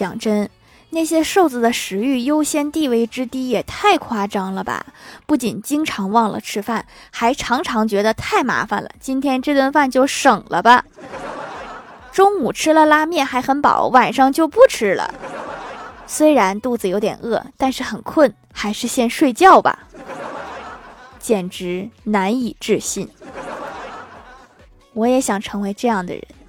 讲真那些瘦子的食欲优先地位之低也太夸张了吧不仅经常忘了吃饭还常常觉得太麻烦了今天这顿饭就省了吧。中午吃了拉面还很饱晚上就不吃了。虽然肚子有点饿但是很困还是先睡觉吧。简直难以置信。我也想成为这样的人。